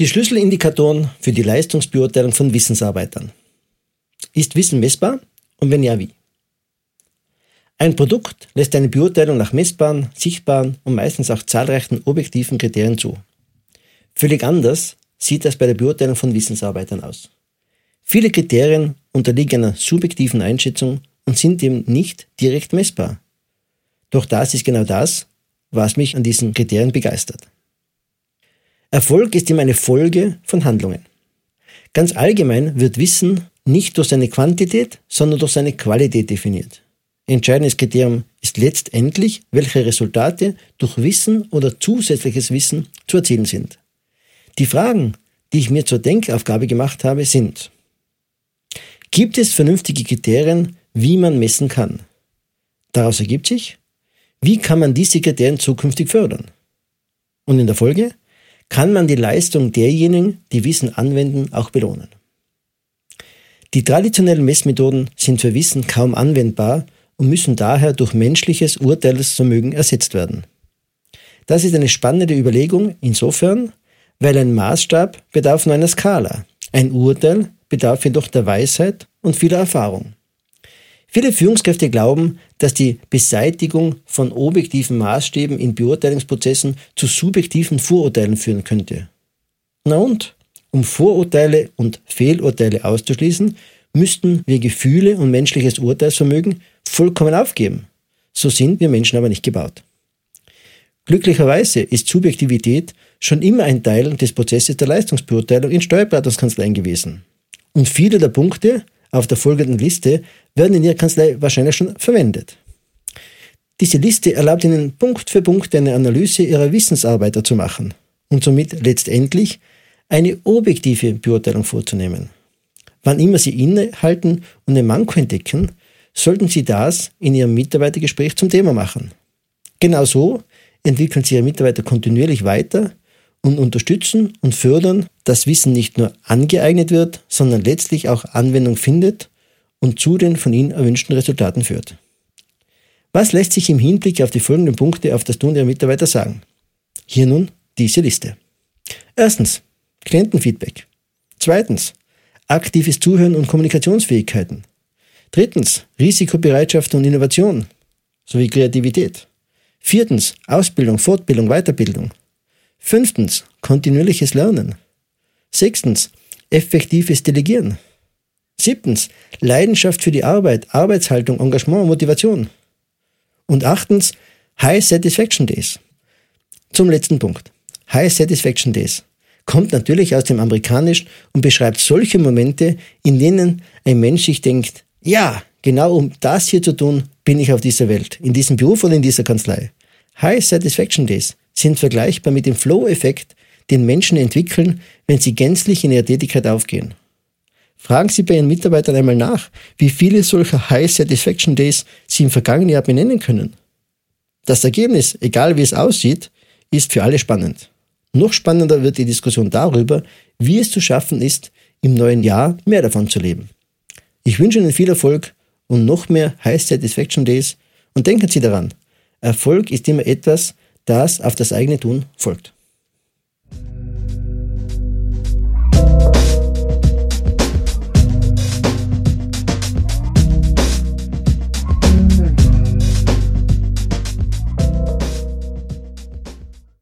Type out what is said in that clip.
Die Schlüsselindikatoren für die Leistungsbeurteilung von Wissensarbeitern. Ist Wissen messbar und wenn ja, wie? Ein Produkt lässt eine Beurteilung nach messbaren, sichtbaren und meistens auch zahlreichen objektiven Kriterien zu. Völlig anders sieht das bei der Beurteilung von Wissensarbeitern aus. Viele Kriterien unterliegen einer subjektiven Einschätzung und sind eben nicht direkt messbar. Doch das ist genau das, was mich an diesen Kriterien begeistert. Erfolg ist immer eine Folge von Handlungen. Ganz allgemein wird Wissen nicht durch seine Quantität, sondern durch seine Qualität definiert. Entscheidendes Kriterium ist letztendlich, welche Resultate durch Wissen oder zusätzliches Wissen zu erzielen sind. Die Fragen, die ich mir zur Denkaufgabe gemacht habe, sind, gibt es vernünftige Kriterien, wie man messen kann? Daraus ergibt sich, wie kann man diese Kriterien zukünftig fördern? Und in der Folge, kann man die Leistung derjenigen, die Wissen anwenden, auch belohnen. Die traditionellen Messmethoden sind für Wissen kaum anwendbar und müssen daher durch menschliches Urteilsvermögen ersetzt werden. Das ist eine spannende Überlegung insofern, weil ein Maßstab bedarf nur einer Skala, ein Urteil bedarf jedoch der Weisheit und vieler Erfahrung. Viele Führungskräfte glauben, dass die Beseitigung von objektiven Maßstäben in Beurteilungsprozessen zu subjektiven Vorurteilen führen könnte. Na und? Um Vorurteile und Fehlurteile auszuschließen, müssten wir Gefühle und menschliches Urteilsvermögen vollkommen aufgeben. So sind wir Menschen aber nicht gebaut. Glücklicherweise ist Subjektivität schon immer ein Teil des Prozesses der Leistungsbeurteilung in Steuerberatungskanzleien gewesen. Und viele der Punkte, auf der folgenden Liste werden in Ihrer Kanzlei wahrscheinlich schon verwendet. Diese Liste erlaubt Ihnen Punkt für Punkt eine Analyse Ihrer Wissensarbeiter zu machen und somit letztendlich eine objektive Beurteilung vorzunehmen. Wann immer Sie innehalten und ein Manko entdecken, sollten Sie das in Ihrem Mitarbeitergespräch zum Thema machen. Genauso entwickeln Sie Ihre Mitarbeiter kontinuierlich weiter und unterstützen und fördern, dass Wissen nicht nur angeeignet wird, sondern letztlich auch Anwendung findet und zu den von Ihnen erwünschten Resultaten führt. Was lässt sich im Hinblick auf die folgenden Punkte auf das Tun der Mitarbeiter sagen? Hier nun diese Liste. Erstens, Klientenfeedback. Zweitens, aktives Zuhören und Kommunikationsfähigkeiten. Drittens, Risikobereitschaft und Innovation sowie Kreativität. Viertens, Ausbildung, Fortbildung, Weiterbildung. Fünftens, kontinuierliches Lernen. Sechstens, effektives Delegieren. Siebtens, Leidenschaft für die Arbeit, Arbeitshaltung, Engagement, Motivation. Und achtens, High Satisfaction Days. Zum letzten Punkt. High Satisfaction Days kommt natürlich aus dem Amerikanischen und beschreibt solche Momente, in denen ein Mensch sich denkt, ja, genau um das hier zu tun, bin ich auf dieser Welt, in diesem Beruf oder in dieser Kanzlei. High Satisfaction Days sind vergleichbar mit dem Flow-Effekt, den Menschen entwickeln, wenn sie gänzlich in ihrer Tätigkeit aufgehen. Fragen Sie bei Ihren Mitarbeitern einmal nach, wie viele solcher High Satisfaction Days Sie im vergangenen Jahr benennen können. Das Ergebnis, egal wie es aussieht, ist für alle spannend. Noch spannender wird die Diskussion darüber, wie es zu schaffen ist, im neuen Jahr mehr davon zu leben. Ich wünsche Ihnen viel Erfolg und noch mehr High Satisfaction Days und denken Sie daran, Erfolg ist immer etwas, das auf das eigene Tun folgt.